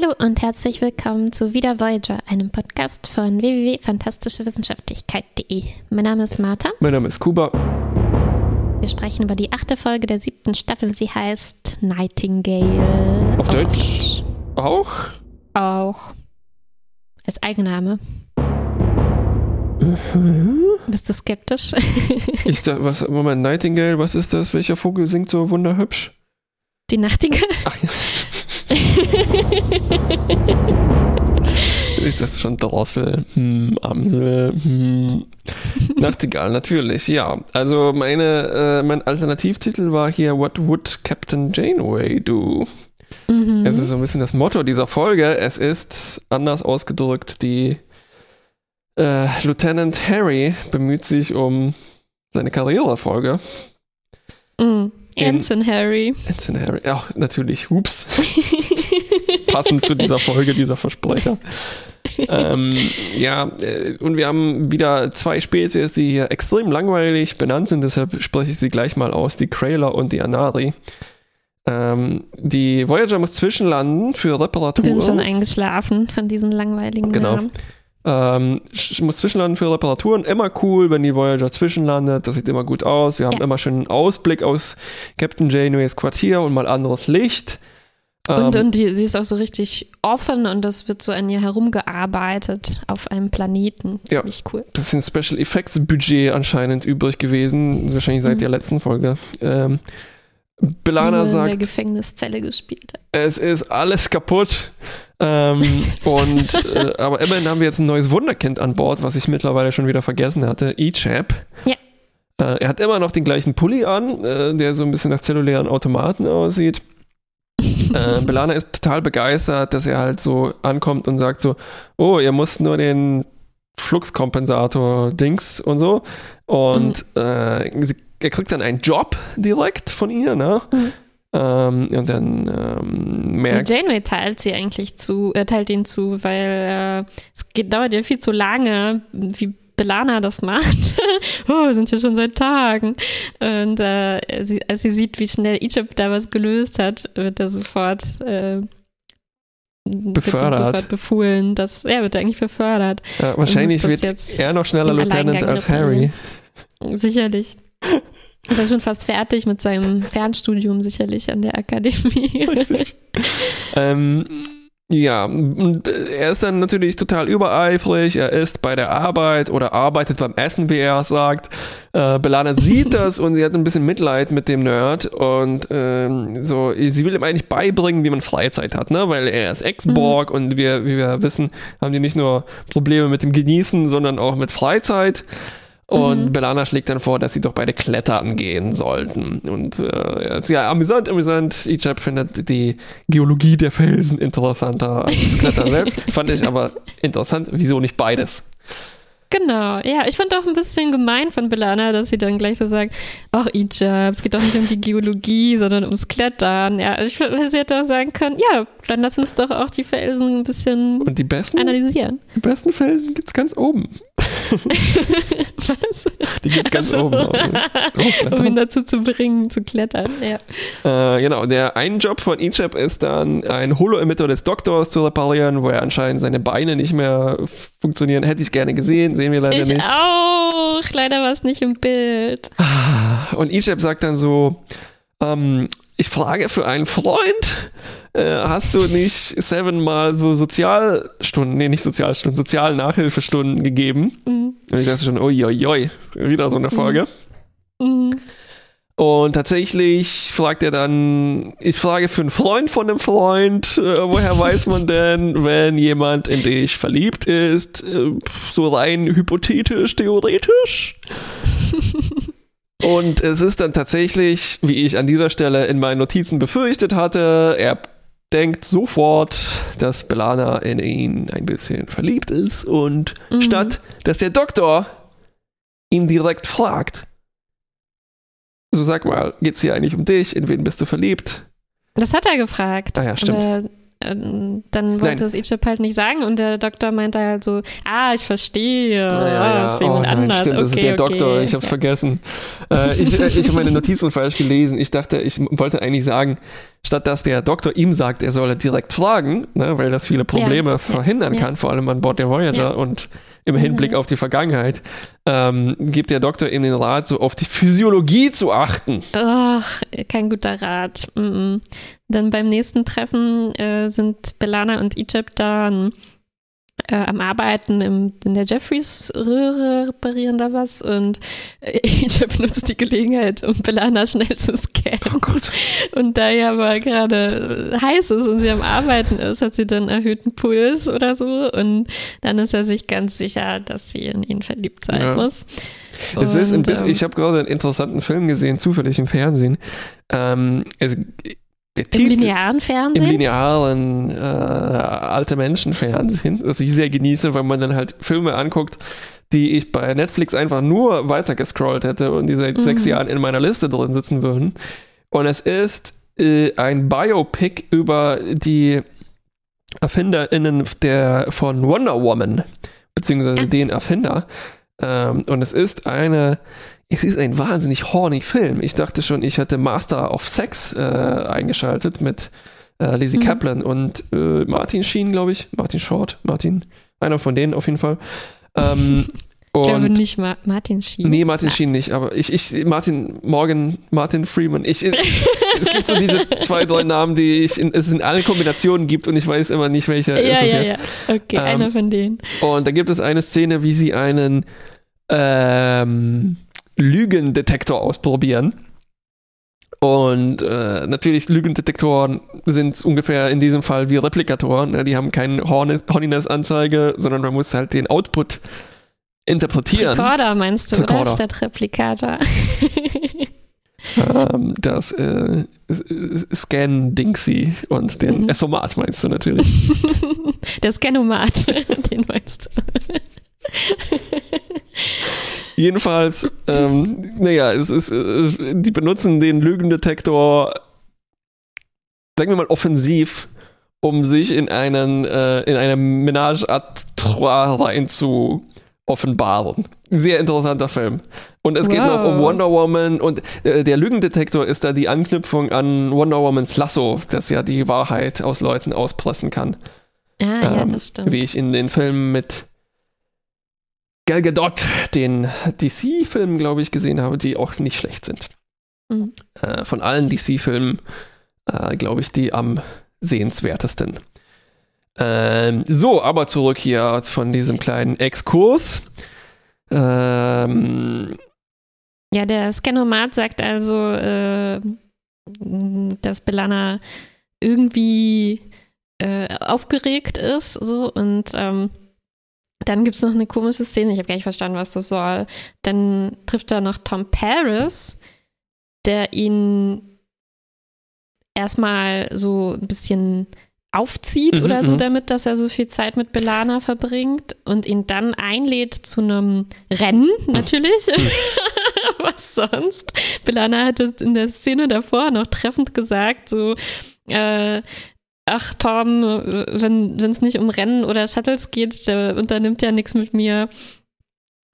Hallo und herzlich willkommen zu Wieder Voyager, einem Podcast von www.fantastischewissenschaftlichkeit.de. Mein Name ist Martha. Mein Name ist Kuba. Wir sprechen über die achte Folge der siebten Staffel. Sie heißt Nightingale. Auf Auch Deutsch auch? Auch. Als Eigenname. Bist du skeptisch? Ich sag, was, Moment, Nightingale, was ist das? Welcher Vogel singt so wunderhübsch? Die Nachtigall? Ach, ja. ist das schon Drossel? Hm, Amsel? Hm. Nachtigall, natürlich, ja. Also meine, äh, mein Alternativtitel war hier What Would Captain Janeway Do? Mhm. Es ist so ein bisschen das Motto dieser Folge. Es ist, anders ausgedrückt, die äh, Lieutenant Harry bemüht sich um seine Karrierefolge. Mhm. Anson Harry. Ensign Harry. Ja, natürlich. Hups. Passend zu dieser Folge, dieser Versprecher. ähm, ja, äh, und wir haben wieder zwei Spezies, die hier extrem langweilig benannt sind, deshalb spreche ich sie gleich mal aus, die Krayler und die Anari. Ähm, die Voyager muss zwischenlanden für Reparatur. Bin schon eingeschlafen von diesen langweiligen Genau. Namen. Ähm, muss zwischenlanden für Reparaturen. Immer cool, wenn die Voyager zwischenlandet. Das sieht immer gut aus. Wir haben Ja. immer schön einen Ausblick aus Captain Janeways Quartier und mal anderes Licht. Und, Ähm, und die, sie ist auch so richtig offen und das wird so an ihr herumgearbeitet auf einem Planeten. Ja. Ziemlich cool. bisschen Special Effects Budget anscheinend übrig gewesen. Wahrscheinlich seit Mhm. der letzten Folge. Ähm, Belana nur in der sagt, Gefängniszelle gespielt hat. es ist alles kaputt. Ähm, und äh, aber immerhin haben wir jetzt ein neues Wunderkind an Bord, was ich mittlerweile schon wieder vergessen hatte. E-Chap. Ja. Äh, er hat immer noch den gleichen Pulli an, äh, der so ein bisschen nach zellulären Automaten aussieht. Äh, Belana ist total begeistert, dass er halt so ankommt und sagt so, oh, ihr müsst nur den Fluxkompensator-Dings und so. Und äh, sie, er kriegt dann einen Job direkt von ihr, ne? Mhm. Ähm, und dann ähm, merkt Janeway teilt sie eigentlich zu, äh, teilt ihn zu, weil äh, es geht, dauert ja viel zu lange, wie Belana das macht. oh, wir sind hier schon seit Tagen. Und äh, sie, als sie sieht, wie schnell Egypt da was gelöst hat, wird er sofort äh, Befördert. Sofort befohlen. Das, ja, wird er eigentlich befördert. Ja, wahrscheinlich wird er noch schneller Lieutenant als Harry. Sicherlich. Ist er schon fast fertig mit seinem Fernstudium, sicherlich an der Akademie. Richtig. ähm, ja, er ist dann natürlich total übereifrig. Er ist bei der Arbeit oder arbeitet beim Essen, wie er sagt. Äh, Belana sieht das und sie hat ein bisschen Mitleid mit dem Nerd und ähm, so, sie will ihm eigentlich beibringen, wie man Freizeit hat, ne? Weil er ist Ex-Borg und wir, wie wir wissen, haben die nicht nur Probleme mit dem Genießen, sondern auch mit Freizeit. Und Mhm. Belana schlägt dann vor, dass sie doch beide klettern gehen sollten. Und äh, ja, amüsant, amüsant. Ichab findet die Geologie der Felsen interessanter als das Klettern selbst. Fand ich aber interessant. Wieso nicht beides? Genau, ja, ich fand auch ein bisschen gemein von Belana, dass sie dann gleich so sagt, ach Ijab, es geht doch nicht um die Geologie, sondern ums Klettern. Ja, ich sie hätte auch sagen können, ja, dann lass uns doch auch die Felsen ein bisschen Und die besten, analysieren. die besten Felsen gibt's ganz oben. Was? Die gibt's ganz Ach so. oben. Also, um ihn dazu zu bringen, zu klettern. Ja. Äh, genau, der ein Job von Ichab ist dann, ein Holo-Emitter des Doktors zu reparieren, wo er anscheinend seine Beine nicht mehr funktionieren. Hätte ich gerne gesehen, sehen wir leider Ich nicht. auch. Leider war es nicht im Bild. Und Ishab sagt dann so, ähm, ich frage für einen Freund, äh, hast du nicht sevenmal so Sozialstunden, nee, nicht Sozialstunden, Sozialnachhilfestunden gegeben? Mhm. Und ich dachte schon, uiuiui, wieder so eine Folge. Mhm. Und tatsächlich fragt er dann, ich frage für einen Freund von einem Freund, äh, woher weiß man denn, wenn jemand in dich verliebt ist, äh, so rein hypothetisch, theoretisch? Und es ist dann tatsächlich, wie ich an dieser Stelle in meinen Notizen befürchtet hatte, er denkt sofort, dass Belana in ihn ein bisschen verliebt ist und Mhm. statt, dass der Doktor ihn direkt fragt, so sag mal, geht's hier eigentlich um dich? In wen bist du verliebt? Das hat er gefragt. Ah ja, stimmt. Ähm, dann wollte Nein. es Ichab halt nicht sagen und der Doktor meinte halt so, ah, ich verstehe, Ah, ah, das ist für jemand nein, anders. Stimmt, das okay, ist der okay. Doktor, ich hab's vergessen. Äh, ich äh, ich habe meine Notizen falsch gelesen. Ich dachte, ich wollte eigentlich sagen, statt dass der Doktor ihm sagt, er solle direkt fragen, ne, weil das viele Probleme Ja, verhindern ja. kann, vor allem an Bord der Voyager Ja. und im Hinblick auf die Vergangenheit, ähm, gibt der Doktor ihm den Rat, so auf die Physiologie zu achten. Ach, kein guter Rat. Mm -mm. Dann beim nächsten Treffen äh, sind Belana und Egypt dann äh, am Arbeiten im, in der Jeffreys-Röhre, reparieren da was und äh, Egypt nutzt die Gelegenheit, um Belana schnell zu scannen. Oh Gott. Und da ja aber gerade heiß ist und sie am Arbeiten ist, hat sie dann erhöhten Puls oder so und dann ist er sich ganz sicher, dass sie in ihn verliebt sein Ja. muss. Es ist ein Und, bisschen, ähm, ich habe gerade einen interessanten Film gesehen, zufällig im Fernsehen. Ähm, es, der Im Titel- linearen im Fernsehen? linearen äh, alte Menschen-Fernsehen, das ich sehr genieße, weil man dann halt Filme anguckt, die ich bei Netflix einfach nur weitergescrollt hätte und die seit Mhm. sechs Jahren in meiner Liste drin sitzen würden. Und es ist äh, ein Biopic über die ErfinderInnen der, von Wonder Woman, beziehungsweise Ah. den Erfinder. Ähm, und es ist eine, es ist ein wahnsinnig horny Film. Ich dachte schon, ich hätte Master of Sex äh, eingeschaltet mit äh, Lizzie Mhm. Kaplan und äh, Martin Sheen, glaube ich. Martin Short, Martin, einer von denen auf jeden Fall. Ähm, Ich glaube nicht Ma Martin Sheen. Nee, Martin Sheen nicht, aber ich, ich, Martin Morgan, Martin Freeman, ich, es gibt so diese zwei, drei Namen, die ich in, es in allen Kombinationen gibt und ich weiß immer nicht, welcher Ja, ist es ja, jetzt. ja. Okay, Ähm, einer von denen. Und da gibt es eine Szene, wie sie einen ähm, Lügendetektor ausprobieren. Und äh, natürlich, Lügendetektoren sind ungefähr in diesem Fall wie Replikatoren. Ne? Die haben keine Horn- Horniness-Anzeige, sondern man muss halt den Output interpretieren. Rekorder meinst du, Rekorder. oder? Statt Replikator. ähm, das äh, Scan-Dingsy und den Mhm. Essomat meinst du natürlich. Der Scanomat, den meinst du. Jedenfalls, ähm, naja, es ist, äh, die benutzen den Lügendetektor, sagen wir mal, offensiv, um sich in einen, äh, in eine Ménage à trois rein zu offenbaren. Sehr interessanter Film. Und es geht noch um Wow. Wonder Woman und äh, der Lügendetektor ist da die Anknüpfung an Wonder Womans Lasso, das ja die Wahrheit aus Leuten auspressen kann. Ah, ja, Ähm, das stimmt. Wie ich in den Filmen mit Gal Gadot, den DC-Filmen, glaube ich, gesehen habe, die auch nicht schlecht sind. Mhm. Äh, von allen DC-Filmen, äh, glaube ich, die am sehenswertesten. Ähm, so, aber zurück hier von diesem kleinen Exkurs. Ähm, Ja, der Scanomat sagt also, äh, dass Belana irgendwie äh, aufgeregt ist, so und ähm, dann gibt es noch eine komische Szene, ich habe gar nicht verstanden, was das soll. Dann trifft er noch Tom Paris, der ihn erstmal so ein bisschen aufzieht Mhm, oder so, mhm. damit, dass er so viel Zeit mit Belana verbringt und ihn dann einlädt zu einem Rennen, natürlich. Was sonst? Belana hatte in der Szene davor noch treffend gesagt, so, äh, ach Tom, wenn es nicht um Rennen oder Shuttles geht, der unternimmt ja nichts mit mir.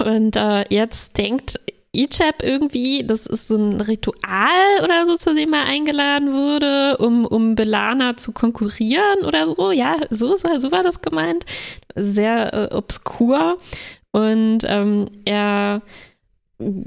Und äh, jetzt denkt Ichab irgendwie, das ist so ein Ritual oder so, zu dem er eingeladen wurde, um, um Belana zu konkurrieren oder so. Ja, so, ist, so war das gemeint. Sehr äh, obskur. Und ähm, er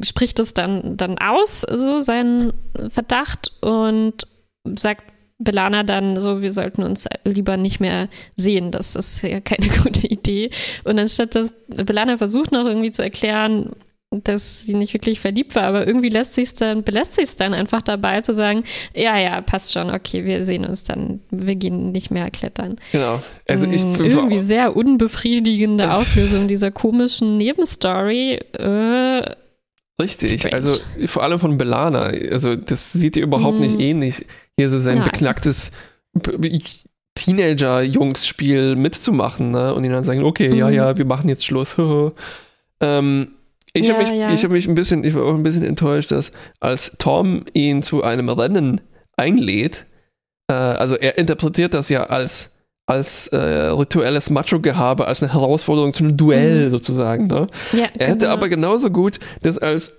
spricht es dann, dann aus, so seinen Verdacht und sagt Belana dann so, wir sollten uns lieber nicht mehr sehen. Das ist ja keine gute Idee. Und anstatt dass Belana versucht noch irgendwie zu erklären, dass sie nicht wirklich verliebt war, aber irgendwie lässt sich's dann, belässt sich es dann einfach dabei zu sagen, ja, ja, passt schon, okay, wir sehen uns dann, wir gehen nicht mehr klettern. genau. Also ich Mm, irgendwie sehr unbefriedigende Auflösung dieser komischen Nebenstory. Äh, Richtig, Strange. also vor allem von Belana. Also das sieht ihr überhaupt Mhm. nicht ähnlich, hier so sein Nein. beknacktes Teenager-Jungs-Spiel mitzumachen ne? und ihnen dann sagen, okay, ja, Mhm. ja, wir machen jetzt Schluss. ähm, ich habe Ja, mich, ja. ich hab mich ein bisschen, ich war auch ein bisschen enttäuscht, dass als Tom ihn zu einem Rennen einlädt, äh, also er interpretiert das ja als als äh, rituelles Macho-Gehabe, als eine Herausforderung zu einem Duell Mhm. sozusagen. Ne? ja, Er hätte genau. aber genauso gut das als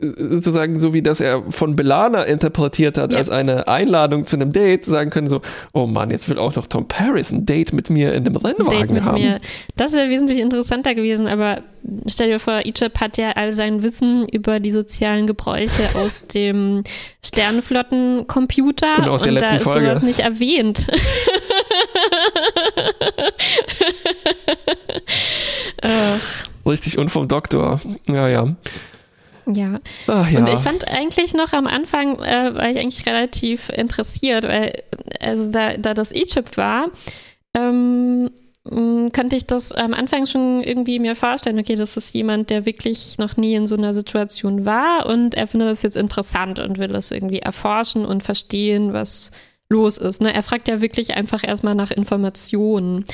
sozusagen so wie das er von Belana interpretiert hat Ja. als eine Einladung zu einem Date, sagen können so, oh Mann, jetzt will auch noch Tom Paris ein Date mit mir in einem Date Rennwagen mit haben. mir. Das wäre wesentlich interessanter gewesen, aber stell dir vor, Egypt hat ja all sein Wissen über die sozialen Gebräuche aus dem Sternenflottencomputer Und aus der da letzten ist Folge. sowas nicht erwähnt. Richtig und vom Doktor. Ja, ja. Ja. Ach ja. Und ich fand eigentlich noch am Anfang, äh, war ich eigentlich relativ interessiert, weil, also da, da das E-Chip war, ähm, könnte ich das am Anfang schon irgendwie mir vorstellen, okay, das ist jemand, der wirklich noch nie in so einer Situation war und er findet das jetzt interessant und will das irgendwie erforschen und verstehen, was los ist. Ne? Er fragt ja wirklich einfach erstmal nach Informationen.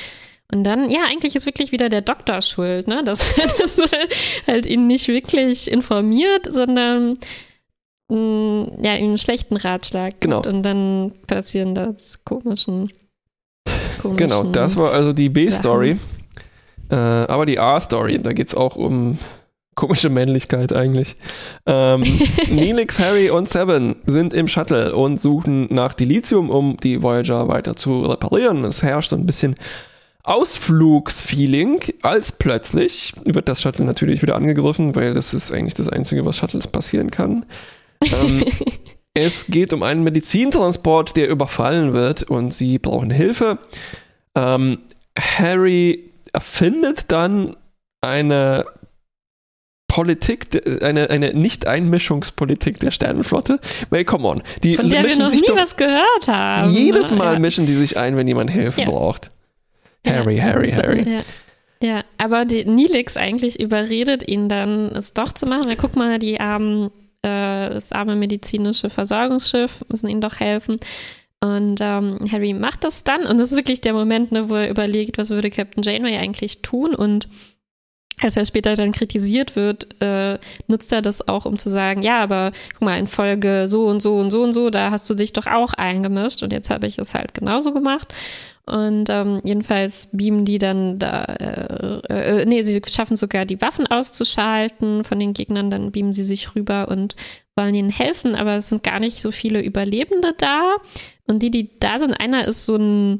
Und dann, ja, eigentlich ist wirklich wieder der Doktor schuld, ne? Dass, dass halt ihn nicht wirklich informiert, sondern mh, ja, ihm einen schlechten Ratschlag Genau. gibt. Und dann passieren das komischen. komischen Genau, das war also die B-Story. Äh, aber die A-Story, da geht es auch um komische Männlichkeit eigentlich. Ähm, Neelix, Harry und Seven sind im Shuttle und suchen nach Dilithium, um die Voyager weiter zu reparieren. Es herrscht so ein bisschen Ausflugsfeeling, als plötzlich wird das Shuttle natürlich wieder angegriffen, weil das ist eigentlich das Einzige, was Shuttles passieren kann. Ähm, es geht um einen Medizintransport, der überfallen wird und sie brauchen Hilfe. Ähm, Harry erfindet dann eine Politik, eine, eine Nicht-Einmischungspolitik der Sternenflotte. Weil, come on, die Von der wir mischen noch sich nie doch was gehört haben. jedes? Mal ja. mischen die sich ein, wenn jemand Hilfe Ja. braucht. Harry, Harry, Harry. Ja. Ja, aber die Nilix eigentlich überredet ihn dann, es doch zu machen. Weil guck mal, die armen, äh, das arme medizinische Versorgungsschiff müssen ihnen doch helfen. Und ähm, Harry macht das dann. Und das ist wirklich der Moment, ne, wo er überlegt, was würde Captain Janeway eigentlich tun. Und als er später dann kritisiert wird, äh, nutzt er das auch, um zu sagen, ja, aber guck mal, in Folge so und so und so und so, da hast du dich doch auch eingemischt und jetzt habe ich es halt genauso gemacht. Und ähm, jedenfalls beamen die dann da, äh, äh, nee, sie schaffen sogar die Waffen auszuschalten von den Gegnern, dann beamen sie sich rüber und wollen ihnen helfen, aber es sind gar nicht so viele Überlebende da. Und die, die da sind, einer ist so ein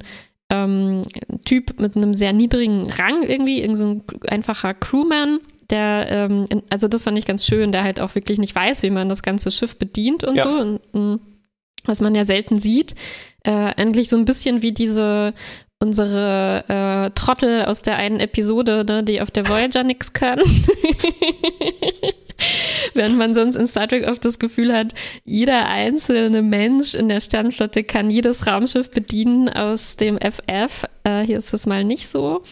ähm, Typ mit einem sehr niedrigen Rang irgendwie, irgend so ein einfacher Crewman, der, ähm, also das fand ich ganz schön, der halt auch wirklich nicht weiß, wie man das ganze Schiff bedient und Ja. so. Und, mh, was man ja selten sieht. Äh, eigentlich so ein bisschen wie diese unsere äh, Trottel aus der einen Episode, ne, die auf der Voyager nichts können. Während man sonst in Star Trek oft das Gefühl hat, jeder einzelne Mensch in der Sternenflotte kann jedes Raumschiff bedienen aus dem FF. Äh, hier ist das mal nicht so.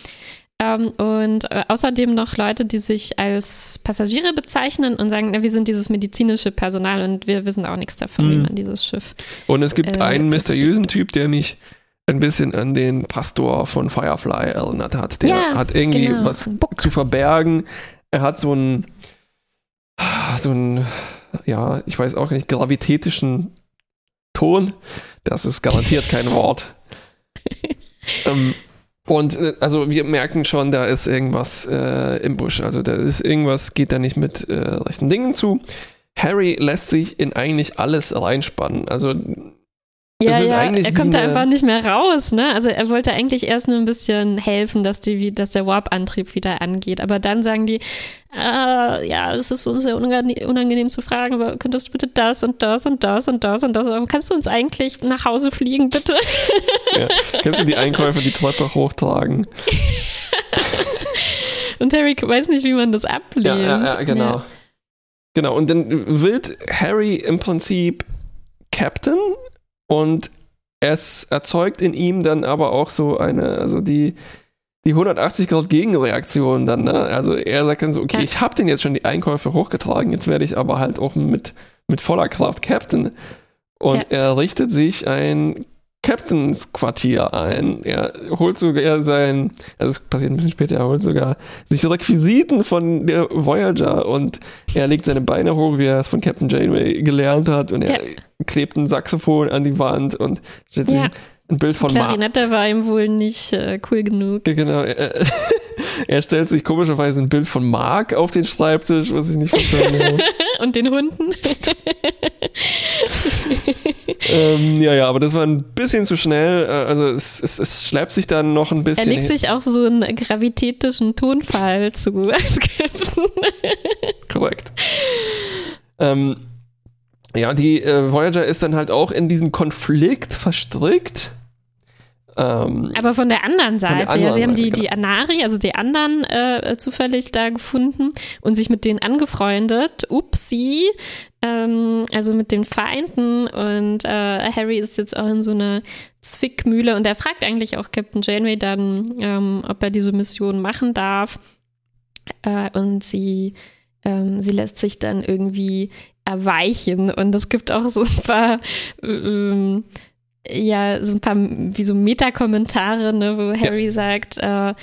Ähm, und äh, außerdem noch Leute, die sich als Passagiere bezeichnen und sagen, na, wir sind dieses medizinische Personal und wir wissen auch nichts davon, wie Mhm. man dieses Schiff. Und es gibt Äh, einen mysteriösen Typ, der mich ein bisschen an den Pastor von Firefly erinnert hat. Der Ja, hat irgendwie genau. was Buck. zu verbergen. Er hat so einen, so einen, ja, ich weiß auch nicht, gravitätischen Ton. Das ist garantiert kein Wort. ähm, und äh, also wir merken schon, da ist irgendwas äh, im Busch. Also da ist irgendwas, geht da nicht mit äh, rechten Dingen zu. Harry lässt sich in eigentlich alles reinspannen. Also Ja, ja, er kommt da einfach nicht mehr raus, ne? Also er wollte eigentlich erst nur ein bisschen helfen, dass die, dass der Warp-Antrieb wieder angeht. Aber dann sagen die, äh, ja, es ist uns sehr unangenehm, unangenehm zu fragen, aber könntest du bitte das und das und das und das und das, aber kannst du uns eigentlich nach Hause fliegen, bitte? Ja. Kannst du die Einkäufe die Treppe hochtragen? Und Harry weiß nicht, wie man das ablehnt. Ja, ja, ja genau. Ja. Genau, und dann wird Harry im Prinzip Captain und es erzeugt in ihm dann aber auch so eine, also die, die 180 Grad Gegenreaktion dann, ne? Also er sagt dann so, okay, Ja. ich habe den jetzt schon die Einkäufe hochgetragen, jetzt werde ich aber halt auch mit, mit voller Kraft Captain. Und Ja. er richtet sich ein Captains Quartier ein. Er holt sogar sein, also es passiert ein bisschen später, er holt sogar sich Requisiten von der Voyager und er legt seine Beine hoch, wie er es von Captain Janeway gelernt hat und er Ja. klebt ein Saxophon an die Wand und stellt sich Ja. ein Bild von Mar Klarinette war ihm wohl nicht äh, cool genug. Genau. äh, er stellt sich komischerweise ein Bild von Mark auf den Schreibtisch, was ich nicht verstanden habe. Und den Hunden. ähm, ja, ja, aber das war ein bisschen zu schnell. Äh, Also es, es, es schleppt sich dann noch ein Er bisschen. legt sich auch so einen gravitätischen Tonfall zu. Korrekt. Ähm, ja, die äh, Voyager ist dann halt auch in diesen Konflikt verstrickt. Ähm, Aber von der anderen Seite, anderen ja, sie haben die, genau. die Anari, also die anderen äh, zufällig da gefunden und sich mit denen angefreundet. Upsi. Ähm, also mit den Feinden und äh, Harry ist jetzt auch in so einer Zwickmühle und er fragt eigentlich auch Captain Janeway dann, ähm, ob er diese Mission machen darf. Äh, und sie, ähm, sie lässt sich dann irgendwie erweichen und es gibt auch so ein paar ähm, ja, so ein paar wie so Meta-Kommentare, ne, wo Harry sagt, äh,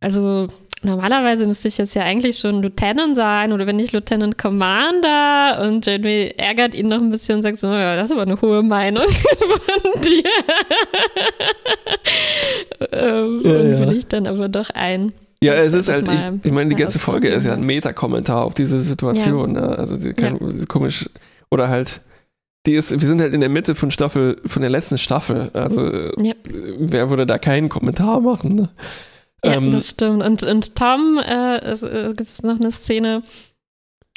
also normalerweise müsste ich jetzt ja eigentlich schon Lieutenant sein oder wenn nicht Lieutenant Commander und Janeway ärgert ihn noch ein bisschen und sagt so, ja, das ist aber eine hohe Meinung von dir. ähm, Ja, und ja. will ich dann aber doch ein. ja, es ist halt, ich, ich meine, die ganze Folge ist ja ein. Meta-Kommentar auf diese Situation. Ne? Also die kann, komisch. Oder halt, die ist, wir sind halt in der Mitte von Staffel, von der letzten Staffel. Also Ja. wer würde da keinen Kommentar machen? Ne? Ja, Ähm, das stimmt. Und, und Tom, äh, es äh, gibt noch eine Szene,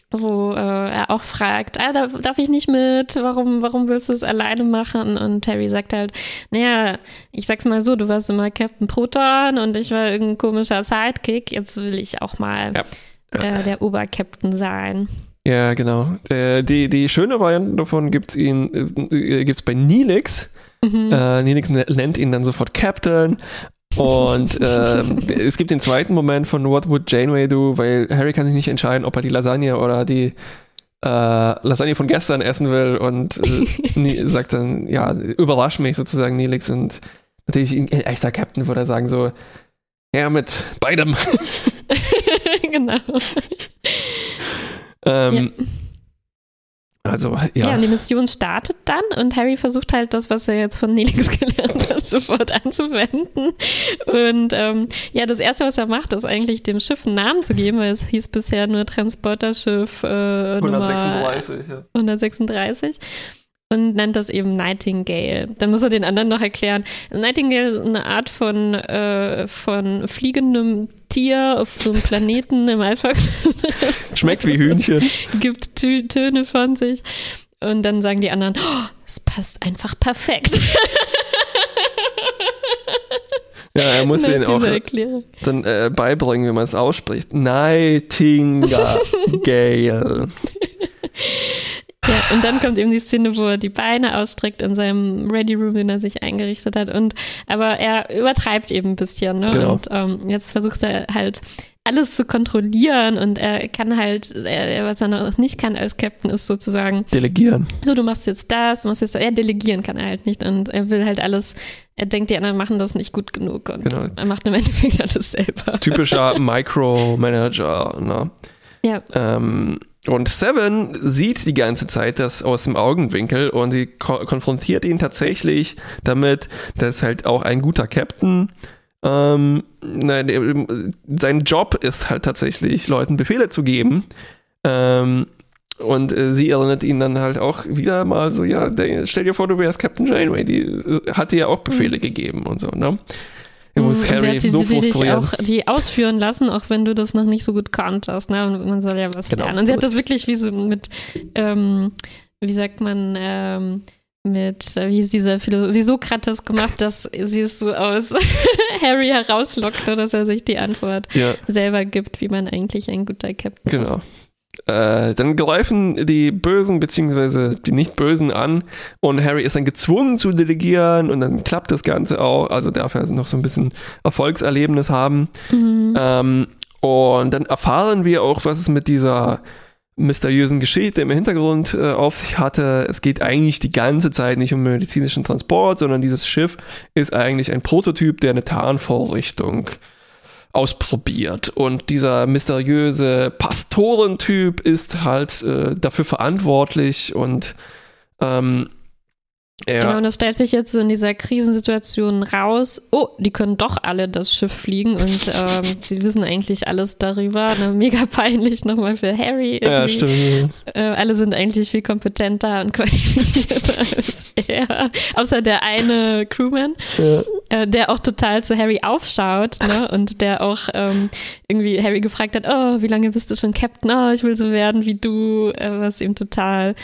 wo äh, er auch fragt, ah, darf, darf ich nicht mit? Warum, warum willst du es alleine machen? Und Harry sagt halt, naja, ich sag's mal so, du warst immer Captain Proton und ich war irgendein komischer Sidekick. Jetzt will ich auch mal. Ja. Äh, der Obercaptain sein. Ja, genau. Äh, die, die schöne Variante davon gibt's ihn, äh, gibt's bei Neelix. Mhm. Äh, Neelix ne- nennt ihn dann sofort Captain. Und ähm, es gibt den zweiten Moment von What Would Janeway Do, weil Harry kann sich nicht entscheiden, ob er die Lasagne oder die äh, Lasagne von gestern essen will und äh, sagt dann, ja, überrasch mich sozusagen Neelix und natürlich ein echter Captain würde er sagen so, ja, mit beidem. genau. Ähm, Also, Ja. ja. und die Mission startet dann und Harry versucht halt das, was er jetzt von Nelix gelernt hat, sofort anzuwenden. Und ähm, ja, das Erste, was er macht, ist eigentlich dem Schiff einen Namen zu geben, weil es hieß bisher nur Transporterschiff äh, Nummer 136, ja. 136 und nennt das eben Nightingale. Dann muss er den anderen noch erklären. Nightingale ist eine Art von, äh, von fliegendem Tier auf so einem Planeten im Alpha Schmeckt wie Hühnchen. gibt Tö Töne von sich. Und dann sagen die anderen, oh, es passt einfach perfekt. Ja, er muss Nach den auch Erklärung. dann äh, beibringen, wie man es ausspricht. Nightingale. Ja, und dann kommt eben die Szene, wo er die Beine ausstreckt in seinem Ready Room, den er sich eingerichtet hat. Und aber er übertreibt eben ein bisschen. Ne? Genau. Und ähm, jetzt versucht er halt alles zu kontrollieren und er kann halt, er, was er noch nicht kann als Captain, ist sozusagen Delegieren. so, du machst jetzt das, du machst jetzt das. Er delegieren kann er halt nicht und er will halt alles, er denkt, die anderen machen das nicht gut genug und Genau. er macht im Endeffekt alles selber. Typischer Micromanager. Ne? Ja, Ähm, und Seven sieht die ganze Zeit das aus dem Augenwinkel und sie ko konfrontiert ihn tatsächlich damit, dass halt auch ein guter Captain ähm, nein, der- sein Job ist halt tatsächlich, Leuten Befehle zu geben. Ähm, und äh, sie erinnert ihn dann halt auch wieder mal so, ja, stell dir vor, du wärst Captain Janeway, die äh, hat dir ja auch Befehle gegeben und so, ne? Er muss. Und sie Harry hat die, so frustrieren. auch die ausführen lassen, auch wenn du das noch nicht so gut kanntest. Ne? Und man soll ja was Genau. lernen. Und sie hat das wirklich wie so mit, ähm, wie sagt man, ähm, mit, äh, wie ist dieser Philo wie Sokrates gemacht, dass sie es so aus Harry herauslockt, dass er sich die Antwort Ja. selber gibt, wie man eigentlich ein guter Captain Genau. ist. Äh, dann greifen die Bösen bzw. die Nicht-Bösen an und Harry ist dann gezwungen zu delegieren und dann klappt das Ganze auch. Also darf er noch so ein bisschen Erfolgserlebnis haben. Mhm. Ähm, und dann erfahren wir auch, was es mit dieser mysteriösen Geschichte im Hintergrund äh, auf sich hatte. Es geht eigentlich die ganze Zeit nicht um medizinischen Transport, sondern dieses Schiff ist eigentlich ein Prototyp, der eine Tarnvorrichtung ausprobiert. Und dieser mysteriöse Pastorentyp ist halt äh, dafür verantwortlich und ähm, Ja. Genau, und das stellt sich jetzt so in dieser Krisensituation raus. Oh, die können doch alle das Schiff fliegen und ähm, sie wissen eigentlich alles darüber. Ne? Mega peinlich nochmal für Harry. ja, irgendwie. stimmt. Äh, alle sind eigentlich viel kompetenter und qualifizierter als er. Außer der eine Crewman, Ja. äh, der auch total zu Harry aufschaut ne? und der auch ähm, irgendwie Harry gefragt hat, oh, wie lange bist du schon Captain? Oh, ich will so werden wie du, äh, was ihm total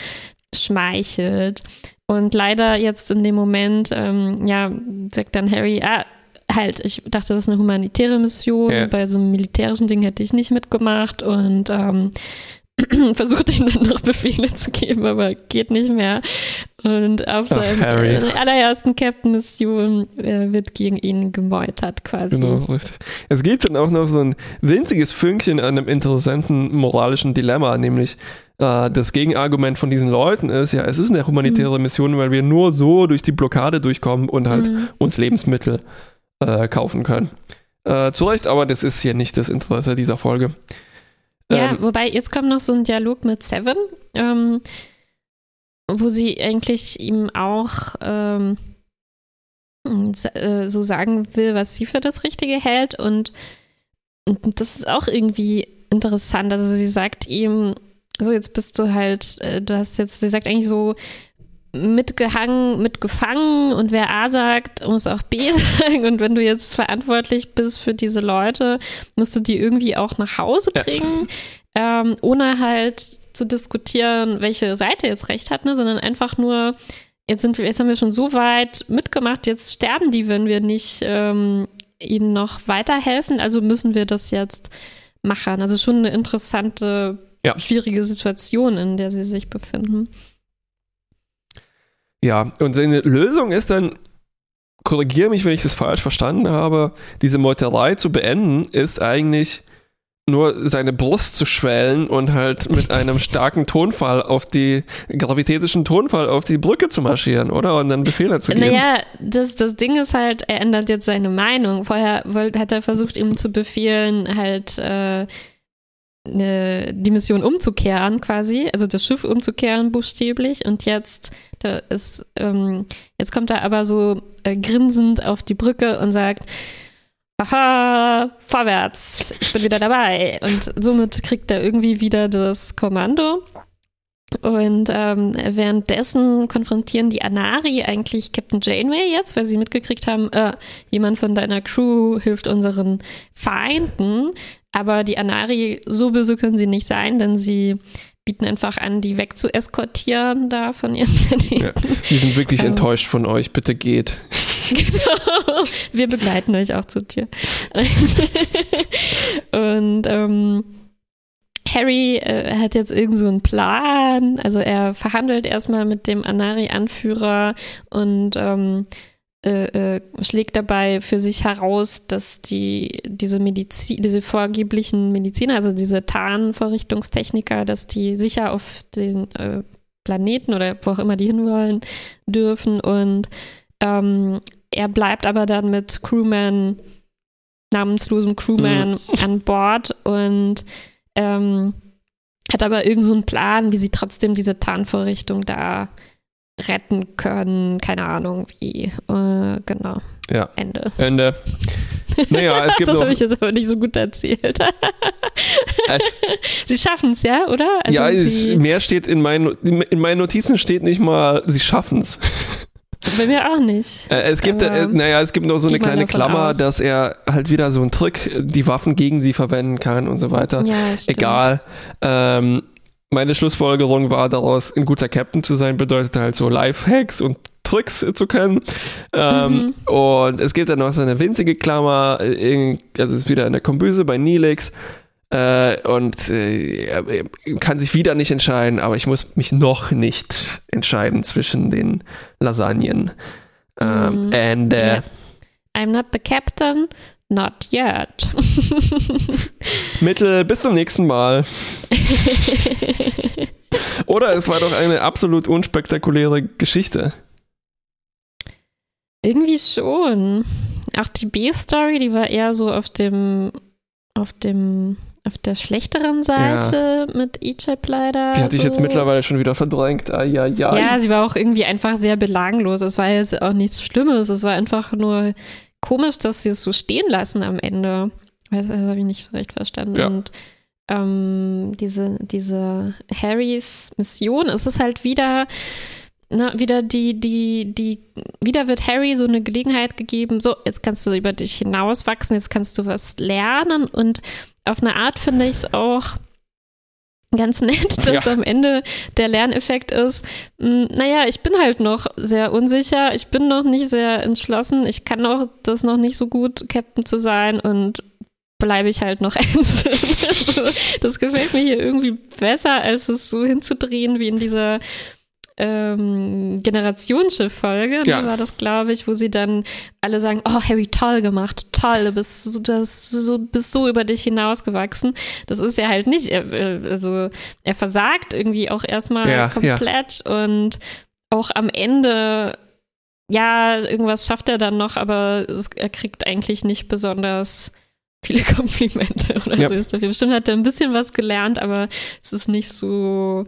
schmeichelt. Und leider jetzt in dem Moment, ähm, ja, sagt dann Harry, ah, halt, ich dachte, das ist eine humanitäre Mission. Ja. Bei so einem militärischen Ding hätte ich nicht mitgemacht und ähm, versucht ihnen dann noch Befehle zu geben, aber geht nicht mehr. Und auf Ach, seinem Harry. äh, allerersten Captain-Mission äh, wird gegen ihn gemeutert quasi. Genau, richtig. Es gibt dann auch noch so ein winziges Fünkchen an einem interessanten moralischen Dilemma, nämlich äh, das Gegenargument von diesen Leuten ist, ja, es ist eine humanitäre Mission, weil wir nur so durch die Blockade durchkommen und halt Mhm. uns Lebensmittel äh, kaufen können. Äh, zu Recht, aber das ist hier nicht das Interesse dieser Folge. Ja, Ähm, wobei jetzt kommt noch so ein Dialog mit Seven, ähm, wo sie eigentlich ihm auch ähm, äh, so sagen will, was sie für das Richtige hält. Und, und das ist auch irgendwie interessant. Also sie sagt ihm, so jetzt bist du halt, äh, du hast jetzt, sie sagt eigentlich so, mitgehangen, mitgefangen und wer A sagt, muss auch B sagen. Und wenn du jetzt verantwortlich bist für diese Leute, musst du die irgendwie auch nach Hause Ja. bringen, ähm, ohne halt zu diskutieren, welche Seite jetzt recht hat, ne, sondern einfach nur, jetzt sind wir, jetzt haben wir schon so weit mitgemacht, jetzt sterben die, wenn wir nicht ähm, ihnen noch weiterhelfen. Also müssen wir das jetzt machen. Also schon eine interessante, Ja. schwierige Situation, in der sie sich befinden. Ja, und seine Lösung ist dann, korrigiere mich, wenn ich das falsch verstanden habe, diese Meuterei zu beenden, ist eigentlich nur seine Brust zu schwellen und halt mit einem starken Tonfall auf die, gravitätischen Tonfall auf die Brücke zu marschieren, oder? Und dann Befehle zu geben. Naja, das, das Ding ist halt, er ändert jetzt seine Meinung. Vorher hat er versucht, ihm zu befehlen, halt äh, ne, die Mission umzukehren quasi, also das Schiff umzukehren buchstäblich. Und jetzt da ist, ähm, jetzt kommt er aber so äh, grinsend auf die Brücke und sagt, Aha, vorwärts, ich bin wieder dabei. Und somit kriegt er irgendwie wieder das Kommando. Und ähm, währenddessen konfrontieren die Anari eigentlich Captain Janeway jetzt, weil sie mitgekriegt haben, äh, jemand von deiner Crew hilft unseren Feinden. Aber die Anari, so böse können sie nicht sein, denn sie bieten einfach an, die wegzueskortieren da von ihrem Planeten. Ja, die sind wirklich Ähm. enttäuscht von euch, bitte geht. Genau. Wir begleiten euch auch zur Tür. Und ähm, Harry äh, hat jetzt irgend so einen Plan. Also er verhandelt erstmal mit dem Anari-Anführer und ähm, äh, äh, schlägt dabei für sich heraus, dass die diese Medizin, diese vorgeblichen Mediziner, also diese Tarnvorrichtungstechniker, dass die sicher auf den äh, Planeten oder wo auch immer die hinwollen dürfen. Und ähm, er bleibt aber dann mit Crewman, namenslosem Crewman an Bord und ähm, hat aber irgend so einen Plan, wie sie trotzdem diese Tarnvorrichtung da retten können. Keine Ahnung wie. Äh, genau. Ja, Ende. Ende. Naja, es gibt das habe ich jetzt aber nicht so gut erzählt. Sie schaffen es, ja, oder? Also ja, es, mehr steht in meinen, in meinen Notizen steht nicht mal, sie schaffen es. bei mir auch nicht. Äh, es gibt, äh, naja, es gibt noch so eine kleine Klammer, aus. dass er halt wieder so einen Trick, äh, die Waffen gegen sie verwenden kann und so weiter. Ja. Egal. Ähm, meine Schlussfolgerung war daraus, ein guter Captain zu sein, bedeutet halt so Lifehacks und Tricks äh, zu können. Ähm, Mhm. Und es gibt dann noch so eine winzige Klammer, äh, in- also es ist wieder in der Kombüse bei Nilix. Äh, und äh, kann sich wieder nicht entscheiden, aber ich muss mich noch nicht entscheiden zwischen den Lasagnen. Ähm, Mhm. Ende. Ja. I'm not the captain, not yet. Mittel, bis zum nächsten Mal. Oder es war doch eine absolut unspektakuläre Geschichte. Irgendwie schon. Auch die B-Story, die war eher so auf dem, auf dem auf der schlechteren Seite ja. mit Egypt leider. Die hatte ich jetzt mittlerweile schon wieder verdrängt. Ah, ja, ja. ja, sie war auch irgendwie einfach sehr belanglos. Es war jetzt auch nichts Schlimmes. Es war einfach nur komisch, dass sie es so stehen lassen am Ende. Das, das habe ich nicht so recht verstanden. Ja. Und ähm, diese, diese Harrys Mission, es ist halt wieder ne, wieder die, die, die, wieder wird Harry so eine Gelegenheit gegeben, so, jetzt kannst du über dich hinauswachsen, jetzt kannst du was lernen und auf eine Art finde ich es auch ganz nett, dass ja. am Ende der Lerneffekt ist, mh, hm, naja, ich bin halt noch sehr unsicher, ich bin noch nicht sehr entschlossen, ich kann auch das noch nicht so gut, Captain zu sein und bleibe ich halt noch Ensign. also, das gefällt mir hier irgendwie besser, als es so hinzudrehen wie in dieser ähm, Generationsschiff-Folge, ne, ja. ne, war das, glaube ich, wo sie dann alle sagen, oh, Harry, toll gemacht, toll, du bist so, das, so, bist so über dich hinausgewachsen. Das ist ja halt nicht, also er versagt irgendwie auch erstmal ja, komplett ja. und auch am Ende ja, irgendwas schafft er dann noch, aber es, er kriegt eigentlich nicht besonders viele Komplimente oder ja. so ist dafür. Bestimmt hat er ein bisschen was gelernt, aber es ist nicht so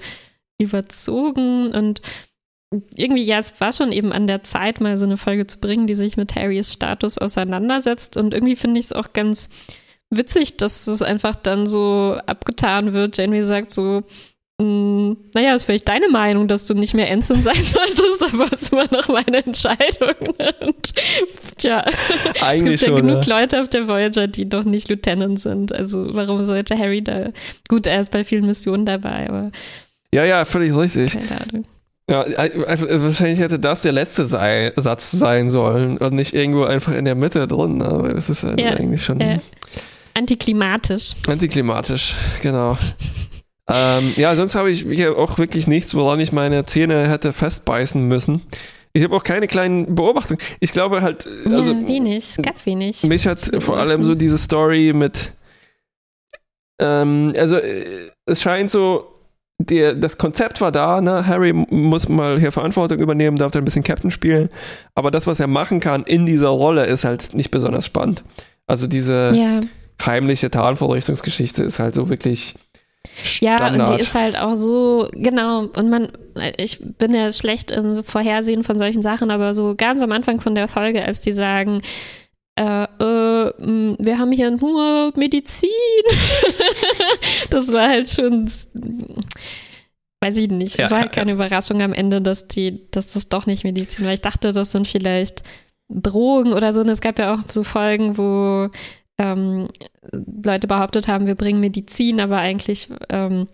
überzogen und irgendwie, ja, es war schon eben an der Zeit, mal so eine Folge zu bringen, die sich mit Harrys Status auseinandersetzt. Und irgendwie finde ich es auch ganz witzig, dass es einfach dann so abgetan wird. Janeway sagt so, mm, naja, ist vielleicht deine Meinung, dass du nicht mehr Ensign sein solltest, aber es ist immer noch meine Entscheidung. Und, tja, Eigentlich es gibt ja schon, genug ja. Leute auf der Voyager, die noch nicht Lieutenant sind. Also warum sollte Harry da, gut, er ist bei vielen Missionen dabei, aber ja, ja, völlig richtig. Keine Ahnung. Ja, wahrscheinlich hätte das der letzte sei, Satz sein sollen und nicht irgendwo einfach in der Mitte drin, aber das ist halt ja, eigentlich schon. Äh, antiklimatisch. Antiklimatisch, genau. ähm, ja, sonst habe ich hier auch wirklich nichts, woran ich meine Zähne hätte festbeißen müssen. Ich habe auch keine kleinen Beobachtungen. Ich glaube halt. Also, ja, wenig, es gab wenig. Mich hat vor allem so diese Story mit. Ähm, also, äh, es scheint so der, das Konzept war da, ne? Harry muss mal hier Verantwortung übernehmen, darf da ein bisschen Captain spielen. Aber das, was er machen kann in dieser Rolle, ist halt nicht besonders spannend. Also diese ja. heimliche Tarnvorrichtungsgeschichte ist halt so wirklich. Standard. Ja, und die ist halt auch so, genau, und man, ich bin ja schlecht im Vorhersehen von solchen Sachen, aber so ganz am Anfang von der Folge, als die sagen, äh, äh, wir haben hier nur Medizin. das war halt schon, weiß ich nicht. Es ja, war halt keine ja. Überraschung am Ende, dass die, dass das doch nicht Medizin war. Ich dachte, das sind vielleicht Drogen oder so. Und es gab ja auch so Folgen, wo ähm, Leute behauptet haben, wir bringen Medizin, aber eigentlich ähm,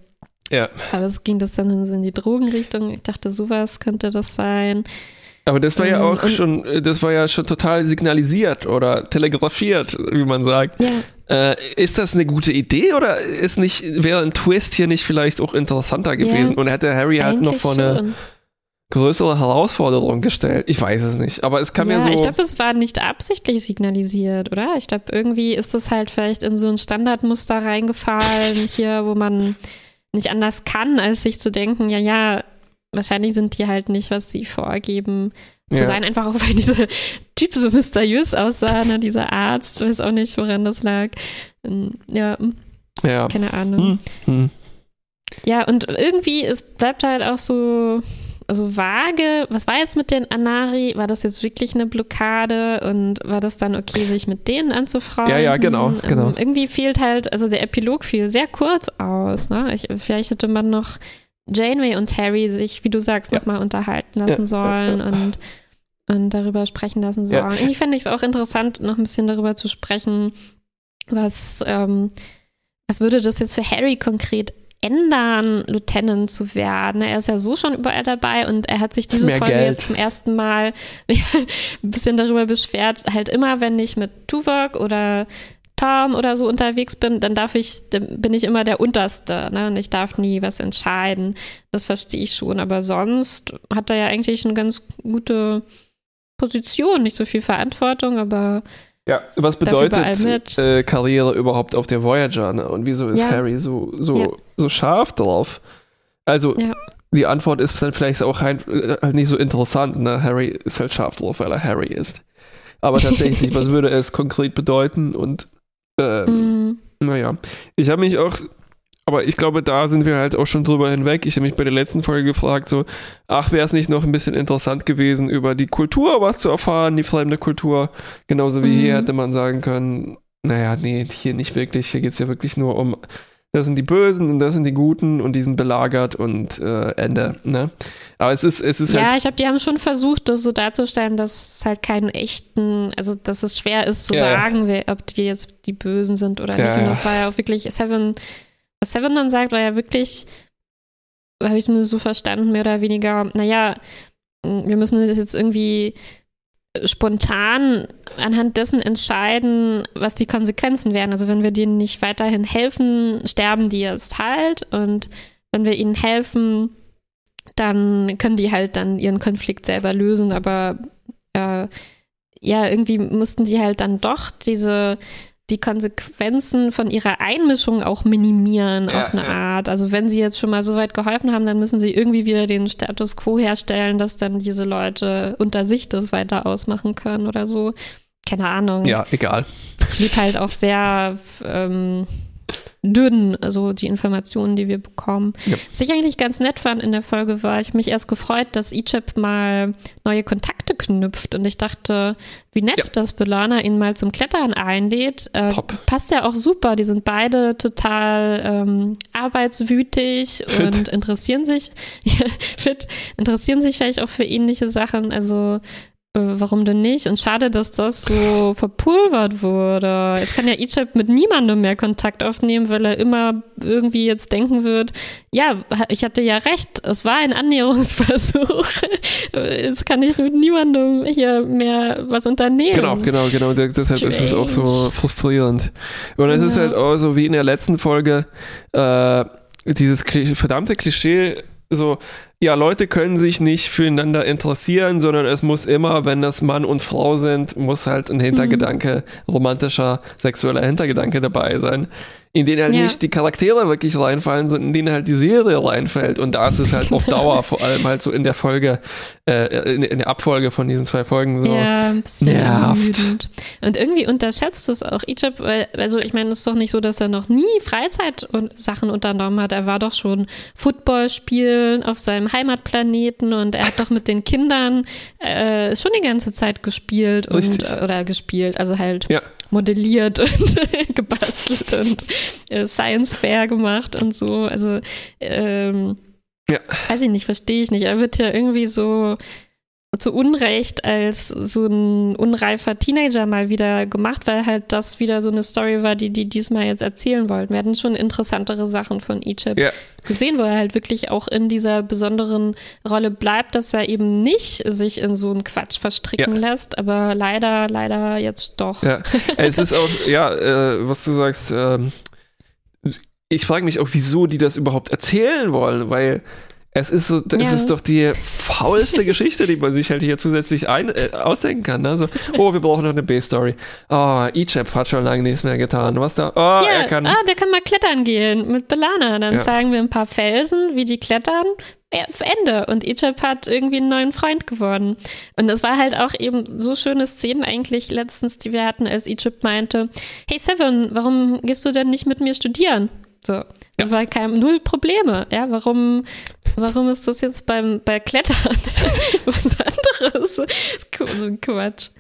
ja. Aber es ging das dann so in die Drogenrichtung. Ich dachte, sowas könnte das sein. Aber das war ja ähm, auch schon, das war ja schon total signalisiert oder telegrafiert, wie man sagt. Ja. Äh, ist das eine gute Idee oder ist nicht, wäre ein Twist hier nicht vielleicht auch interessanter gewesen ja, und hätte Harry halt noch vor eine größere Herausforderung gestellt? Ich weiß es nicht, aber es kam ja, mir so. Ich glaube, es war nicht absichtlich signalisiert, oder? Ich glaube, irgendwie ist es halt vielleicht in so ein Standardmuster reingefallen, hier, wo man nicht anders kann, als sich zu denken, ja, ja, wahrscheinlich sind die halt nicht, was sie vorgeben zu ja. sein, einfach auch weil dieser Typ so mysteriös aussah, ne? dieser Arzt, weiß auch nicht, woran das lag. Ähm, ja, ja. keine Ahnung. Hm. Hm. Ja, und irgendwie, es bleibt halt auch so, also vage, was war jetzt mit den Anari? War das jetzt wirklich eine Blockade und war das dann okay, sich mit denen anzufragen? Ja, ja, genau, ähm, genau. irgendwie fehlt halt, also der Epilog fiel sehr kurz aus. Ne? Ich, vielleicht hätte man noch Janeway und Harry sich, wie du sagst, ja. nochmal unterhalten lassen ja, sollen ja, und, und darüber sprechen lassen sollen. Irgendwie fände ich es auch interessant, noch ein bisschen darüber zu sprechen, was, ähm, was würde das jetzt für Harry konkret ändern, Lieutenant zu werden. Er ist ja so schon überall dabei und er hat sich diese Mehr Folge Geld. jetzt zum ersten Mal ein bisschen darüber beschwert, halt immer, wenn ich mit Tuvok oder Tom oder so unterwegs bin, dann darf ich, dann bin ich immer der Unterste, ne? Und ich darf nie was entscheiden. Das verstehe ich schon. Aber sonst hat er ja eigentlich eine ganz gute Position, nicht so viel Verantwortung, aber ja, was bedeutet äh, Karriere überhaupt auf der Voyager? Ne? Und wieso ist ja. Harry so, so, ja. so scharf drauf? Also, ja. die Antwort ist dann vielleicht auch halt, halt nicht so interessant. Ne? Harry ist halt scharf drauf, weil er Harry ist. Aber tatsächlich, was würde es konkret bedeuten? Und ähm, Naja, ich habe mich auch, aber ich glaube, da sind wir halt auch schon drüber hinweg. Ich habe mich bei der letzten Folge gefragt, so, ach, wäre es nicht noch ein bisschen interessant gewesen, über die Kultur was zu erfahren, die fremde Kultur. Genauso wie Mhm. hier hätte man sagen können, naja, nee, hier nicht wirklich. Hier geht es ja wirklich nur um, das sind die Bösen und das sind die Guten und die sind belagert und äh, Ende. Ne? Aber es ist, es ist Ja, halt. ich glaube, die haben schon versucht, das so darzustellen, dass es halt keinen echten, also dass es schwer ist zu Ja, ja. sagen, wer, ob die jetzt die Bösen sind oder Ja, nicht. Und ja. das war ja auch wirklich, Seven, was Seven dann sagt, war ja wirklich, habe ich es mir so verstanden, mehr oder weniger, naja, wir müssen das jetzt irgendwie spontan anhand dessen entscheiden, was die Konsequenzen wären. Also wenn wir denen nicht weiterhin helfen, sterben die jetzt halt und wenn wir ihnen helfen, dann können die halt dann ihren Konflikt selber lösen, aber äh, ja, irgendwie mussten die halt dann doch diese die Konsequenzen von ihrer Einmischung auch minimieren Ja, auf eine ja. Art. Also wenn sie jetzt schon mal so weit geholfen haben, dann müssen sie irgendwie wieder den Status quo herstellen, dass dann diese Leute unter sich das weiter ausmachen können oder so. Keine Ahnung. Ja, egal. Blieb halt auch sehr ähm, dünn, also die Informationen, die wir bekommen. Ja. Was ich eigentlich ganz nett fand in der Folge war, ich habe mich erst gefreut, dass Egypt mal neue Kontakte knüpft und ich dachte, wie nett, Ja. dass Belana ihn mal zum Klettern einlädt. Äh. Passt ja auch super, die sind beide total ähm, arbeitswütig Fit. und interessieren sich, fit, interessieren sich vielleicht auch für ähnliche Sachen, also warum denn nicht? Und schade, dass das so verpulvert wurde. Jetzt kann ja Egypt mit niemandem mehr Kontakt aufnehmen, weil er immer irgendwie jetzt denken wird, ja, ich hatte ja recht, es war ein Annäherungsversuch. Jetzt kann ich mit niemandem hier mehr was unternehmen. Genau, genau, genau. De- deshalb ist es auch so Strange. frustrierend. Und es ist Ja. halt auch so wie in der letzten Folge, äh, dieses Kli- verdammte Klischee, so, ja, Leute können sich nicht füreinander interessieren, sondern es muss immer, wenn das Mann und Frau sind, muss halt ein Hintergedanke, romantischer, sexueller Hintergedanke dabei sein, in den halt Ja. nicht die Charaktere wirklich reinfallen, sondern in denen halt die Serie reinfällt. Und da ist es halt auf Dauer, vor allem halt so in der Folge, äh, in, in der Abfolge von diesen zwei Folgen so. Ja, Nervt. ermüdend. Und irgendwie unterschätzt es auch Egypt, weil, also ich meine, es ist doch nicht so, dass er noch nie Freizeit und Sachen unternommen hat. Er war doch schon Football spielen auf seinem Heimatplaneten und er hat doch mit den Kindern äh, schon die ganze Zeit gespielt und Richtig. oder gespielt, also halt Ja. Modelliert und gebastelt und äh, Science Fair gemacht und so. Also ähm, Ja. weiß ich nicht, verstehe ich nicht. Er wird ja irgendwie so zu Unrecht als so ein unreifer Teenager mal wieder gemacht, weil halt das wieder so eine Story war, die die diesmal jetzt erzählen wollten. Wir hatten schon interessantere Sachen von Egypt Ja. gesehen, wo er halt wirklich auch in dieser besonderen Rolle bleibt, dass er eben nicht sich in so einen Quatsch verstricken lässt, aber leider, leider jetzt doch. Ja, es ist auch, ja, äh, was du sagst, ähm, ich frage mich auch, wieso die das überhaupt erzählen wollen, weil es ist so, das Ja. ist doch die faulste Geschichte, die man sich halt hier zusätzlich ein, äh, ausdenken kann. Ne? So, oh, wir brauchen noch eine B-Story. Oh, Egypt hat schon lange nichts mehr getan. Was da? Oh, er Ja, kann. ah, der kann mal klettern gehen mit Belana. Dann Ja. zeigen wir ein paar Felsen, wie die klettern. Ende. Und Egypt hat irgendwie einen neuen Freund geworden. Und es war halt auch eben so schöne Szenen eigentlich letztens, die wir hatten, als Egypt meinte, hey Seven, warum gehst du denn nicht mit mir studieren? So. Das war kein null Probleme. Ja, warum, warum ist das jetzt beim, bei Klettern was anderes? Quatsch.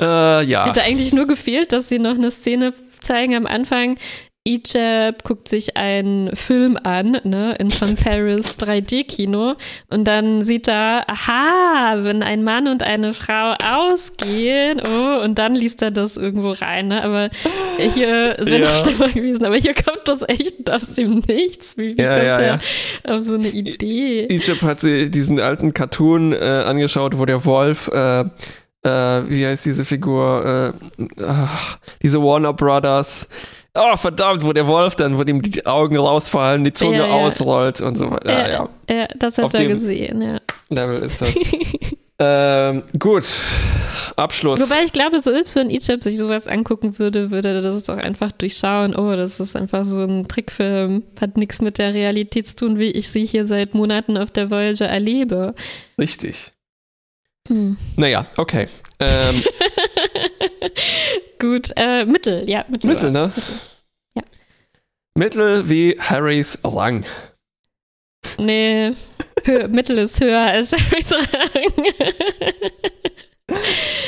Äh, ja. Hätte eigentlich nur gefehlt, dass sie noch eine Szene zeigen am Anfang. Egypt guckt sich einen Film an, ne, in von Paris 3D-Kino und dann sieht er, aha, wenn ein Mann und eine Frau ausgehen, oh, und dann liest er das irgendwo rein, ne, aber hier, es wäre Ja. noch schlimmer gewesen, aber hier kommt das echt aus dem Nichts, wie, wie Ja, kommt ja, der ja. auf so eine Idee? Egypt hat sie diesen alten Cartoon äh, angeschaut, wo der Wolf, äh, äh, wie heißt diese Figur, äh, ach, diese Warner Brothers. Oh, verdammt, wo der Wolf dann, wo ihm die Augen rausfallen, die Zunge Ja, ja. ausrollt und so weiter. Ja, ja, ja, ja, das hat Auf er gesehen, ja. Level ist das. ähm, gut, Abschluss. Wobei ich glaube, selbst wenn Egypt sich sowas angucken würde, würde er das auch einfach durchschauen. Oh, das ist einfach so ein Trickfilm. Hat nichts mit der Realität zu tun, wie ich sie hier seit Monaten auf der Voyager erlebe. Richtig. Hm. Naja, okay. Ähm, Gut, äh, Mittel, ja, Mittel. Mittel, ne? war's. Ja. Mittel wie Harrys lang. Nee, Mittel ist höher als Harrys Rang.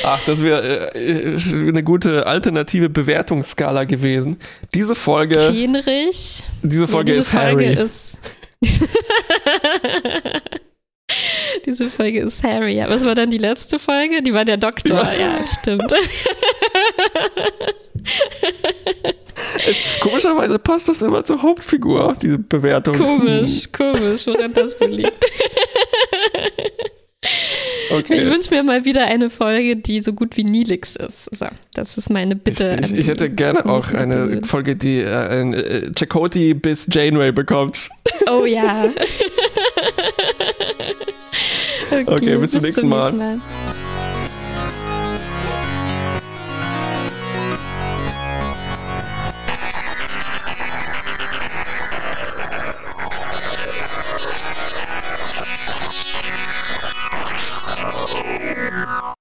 Ach, das wäre äh, eine gute alternative Bewertungsskala gewesen. Diese Folge. Fähnrich. Diese Folge ja, diese ist Folge Harry. Ist diese Folge ist Harry. Ja, was war dann die letzte Folge? Die war der Doktor. Ja, stimmt. Es, komischerweise passt das immer zur Hauptfigur, diese Bewertung. Komisch, komisch, woran das liegt. Okay. Ich wünsche mir mal wieder eine Folge, die so gut wie Nilix ist. So, das ist meine Bitte. Ich, ich, ich hätte gerne auch eine. Folge, die äh, ein, äh, Chakotay bis Janeway bekommt. Oh ja. Okay, bis zum nächsten Mal. Mal.